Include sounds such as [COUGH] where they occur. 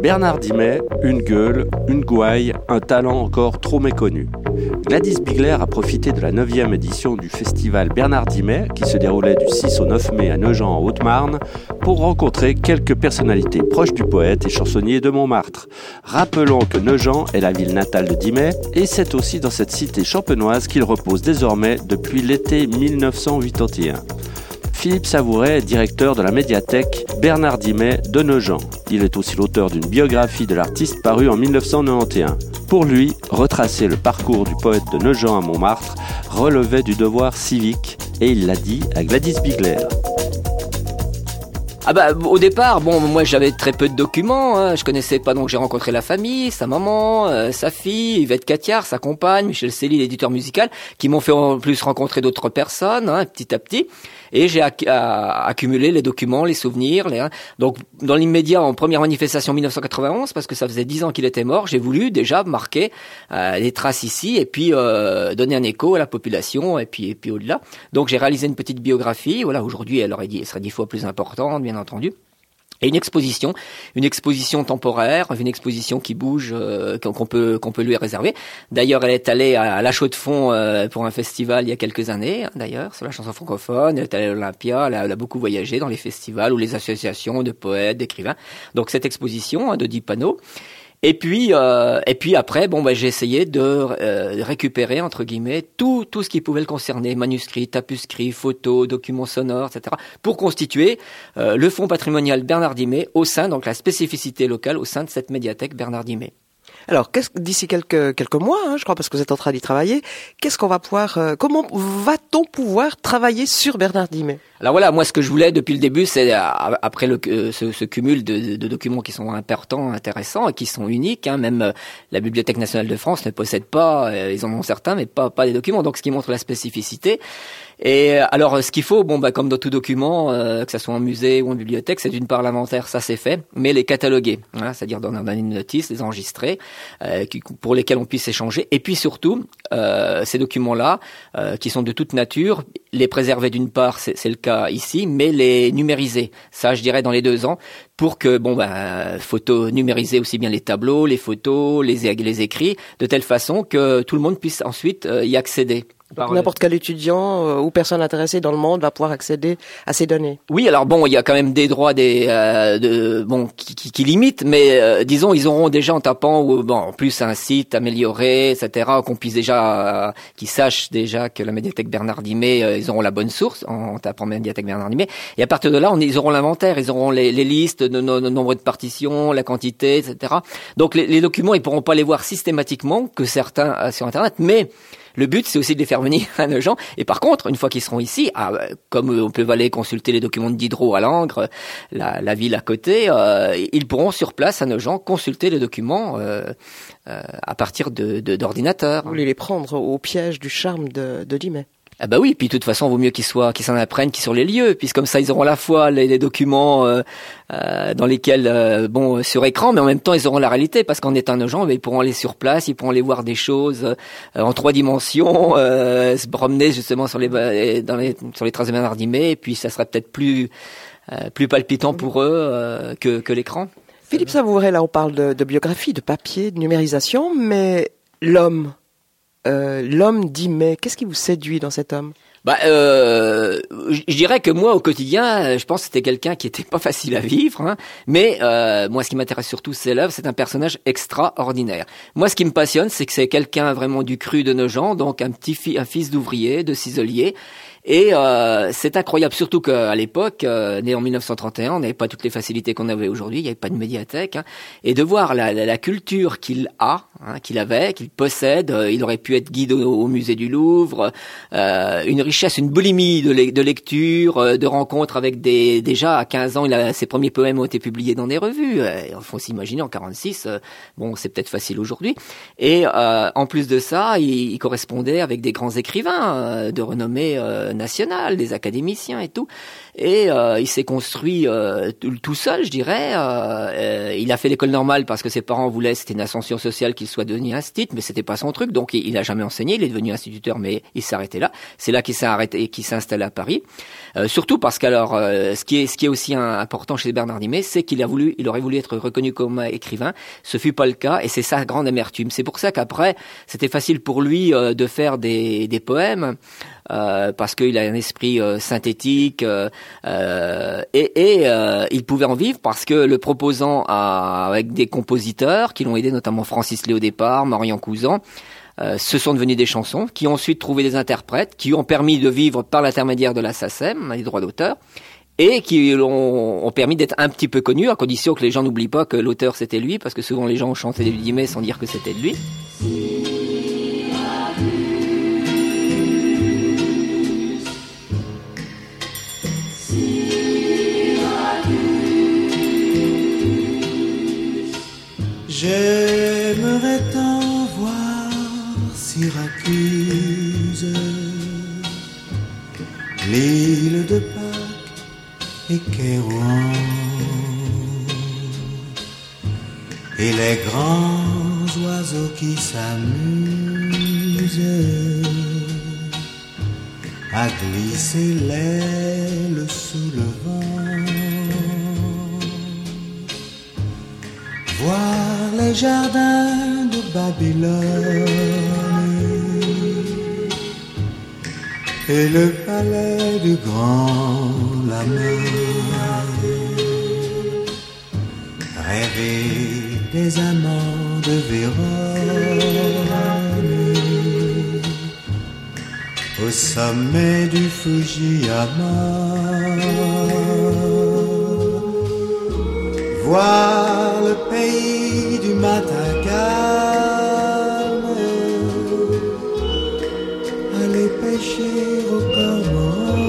Bernard Dimet, une gueule, une gouaille, un talent encore trop méconnu. Gladys Bigler a profité de la 9e édition du festival Bernard Dimet, qui se déroulait du 6 au 9 mai à Nogent en Haute-Marne, pour rencontrer quelques personnalités proches du poète et chansonnier de Montmartre. Rappelons que Nogent est la ville natale de Dimet, et c'est aussi dans cette cité champenoise qu'il repose désormais depuis l'été 1981. Philippe Savouret est directeur de la médiathèque Bernard Dimet de Nogent. Il est aussi l'auteur d'une biographie de l'artiste parue en 1991. Pour lui, retracer le parcours du poète de Nogent à Montmartre relevait du devoir civique et il l'a dit à Gladys Bigler. Ah bah au départ, bon moi j'avais très peu de documents, hein. je connaissais pas donc j'ai rencontré la famille, sa maman, euh, sa fille, Yvette Catiard, sa compagne, Michel Céline, l'éditeur musical, qui m'ont fait en plus rencontrer d'autres personnes, hein, petit à petit et j'ai accumulé les documents, les souvenirs. Les, hein. Donc, dans l'immédiat, en première manifestation 1991, parce que ça faisait dix ans qu'il était mort, j'ai voulu déjà marquer euh, les traces ici et puis euh, donner un écho à la population et puis et puis au-delà. Donc, j'ai réalisé une petite biographie. Voilà, aujourd'hui, elle aurait dit, elle serait dix fois plus importante, bien entendu et une exposition, une exposition temporaire, une exposition qui bouge, euh, qu'on peut qu'on peut lui réserver. D'ailleurs, elle est allée à La Chaux de Fonds euh, pour un festival il y a quelques années, d'ailleurs, sur la chanson francophone. Elle est allée à l'Olympia, elle, a beaucoup voyagé dans les festivals ou les associations de poètes, d'écrivains. Donc cette exposition de dix panneaux. Et puis, euh, et puis après, bon, bah, j'ai essayé de euh, récupérer entre guillemets tout tout ce qui pouvait le concerner, manuscrits, tapuscrits, photos, documents sonores, etc., pour constituer euh, le fonds patrimonial Bernard Dimet au sein donc la spécificité locale au sein de cette médiathèque Bernard Dimet. Alors, d'ici quelques quelques mois, hein, je crois, parce que vous êtes en train d'y travailler, qu'est-ce qu'on va pouvoir, euh, comment va-t-on pouvoir travailler sur Bernard Dimet Alors voilà, moi, ce que je voulais depuis le début, c'est euh, après le, euh, ce, ce, cumul de, de, documents qui sont importants, intéressants et qui sont uniques. Hein, même la Bibliothèque nationale de France ne possède pas, ils en ont certains, mais pas pas des documents. Donc, ce qui montre la spécificité. Et alors, ce qu'il faut, bon, bah, comme dans tout document, que ce soit en musée ou en bibliothèque, c'est d'une part l'inventaire, ça c'est fait, mais les cataloguer, hein, c'est-à-dire dans, une notice, les enregistrer, euh, pour lesquels on puisse échanger. Et puis surtout, euh, ces documents-là, euh, qui sont de toute nature, les préserver d'une part, c'est le cas ici, mais les numériser. Ça, je dirais, dans les deux ans, pour que, bon, ben, photo numériser aussi bien les tableaux, les photos, les écrits, de telle façon que tout le monde puisse ensuite y accéder. N'importe quel étudiant euh, ou personne intéressée dans le monde va pouvoir accéder à ces données. Oui, alors bon, il y a quand même des droits des euh, de, bon qui, qui, qui, limitent, mais euh, disons ils auront déjà en tapant ou bon en plus un site amélioré, etc. Qu'on puisse déjà qu'ils sachent déjà que la médiathèque Bernard Dimet, ils auront la bonne source en, tapant médiathèque Bernard Dimet. Et à partir de là, on, ils auront l'inventaire, ils auront les, les listes, de no, nombre de partitions, la quantité, etc. Donc les, les documents, ils pourront pas les voir systématiquement que certains sur Internet, mais le but, c'est aussi de les faire venir [LAUGHS] à nos gens. Et par contre, une fois qu'ils seront ici, ah, comme on peut aller consulter les documents de Diderot à Langres, la, ville à côté, euh, ils pourront sur place à nos gens consulter les documents euh, euh, à partir de d'ordinateurs. Vous voulez les prendre au piège du charme de, de Dimet ah bah oui, puis de toute façon, vaut mieux qu'ils soient, qu'ils s'en apprennent, qu'ils sur les lieux, puisque comme ça, ils auront à la fois les, documents euh, euh, dans lesquels, euh, bon, sur écran, mais en même temps, ils auront la réalité, parce qu'en étant nos gens, ils pourront aller sur place, ils pourront aller voir des choses en trois dimensions, [LAUGHS] se promener justement sur les, dans les, sur les traces de Bernard et puis ça sera peut-être plus, plus palpitant pour eux que, que l'écran. Philippe Savouret, là, on parle de, de biographie, de papier, de numérisation, mais l'homme euh, l'homme dit mais qu'est-ce qui vous séduit dans cet homme? Bah, euh, je dirais que moi, au quotidien, je pense que c'était quelqu'un qui était [LAUGHS] pas facile à vivre. Hein, mais euh, moi, ce qui m'intéresse surtout, c'est l'œuvre. C'est un personnage extraordinaire. Moi, ce qui me passionne, c'est que c'est quelqu'un vraiment du cru de nos gens, donc un petit un fils d'ouvrier, de ciselier, et euh, c'est incroyable, surtout qu'à l'époque, euh, né en 1931, on n'avait pas toutes les facilités qu'on avait aujourd'hui, il n'y avait pas de médiathèque, hein, et de voir la, la, la culture qu'il a, hein, qu'il avait, qu'il possède, euh, il aurait pu être guide au, musée du Louvre, euh, une richesse, une boulimie de, de lecture, euh, de rencontres avec des... Déjà, à 15 ans, il a, ses premiers poèmes ont été publiés dans des revues, il faut s'imaginer, en 46, bon, c'est peut-être facile aujourd'hui, et en plus de ça, il, il, correspondait avec des grands écrivains de renommée nationales, des académiciens et tout. Et euh, il s'est construit euh, tout, seul, je dirais. Euh, il a fait l'école normale parce que ses parents voulaient, c'était une ascension sociale qu'il soit devenu instit, mais c'était pas son truc. Donc il, n'a jamais enseigné. Il est devenu instituteur, mais il arrêté là. C'est là qu'il s'est arrêté qu'il s'est installé à Paris. surtout parce qu'alors, ce qui est ce qui est aussi important chez Bernard Dimet, c'est qu'il a voulu, il aurait voulu être reconnu comme écrivain. Ce fut pas le cas, et c'est sa grande amertume. C'est pour ça qu'après, c'était facile pour lui de faire des, des poèmes. Euh, parce qu'il a un esprit euh, synthétique euh, et, et il pouvait en vivre parce que le proposant avec des compositeurs qui l'ont aidé, notamment Francis Lé au départ, Marion Cousin, ce sont devenus des chansons qui ont ensuite trouvé des interprètes qui ont permis de vivre par l'intermédiaire de la SACEM, les droits d'auteur, et qui ont, ont permis d'être un petit peu connus, à condition que les gens n'oublient pas que l'auteur c'était lui, parce que souvent les gens chantaient des guillemets sans dire que c'était de lui. J'aimerais t'en voir Syracuse, l'île de Pâques et Kérouan, et les grands oiseaux qui s'amusent. À glisser l'aile sous le les jardins de Babylone et le palais du grand lama. Rêver des amants de Vérone au sommet du Fujiyama. Voir le pays du matin calme, aller pêcher au cormorans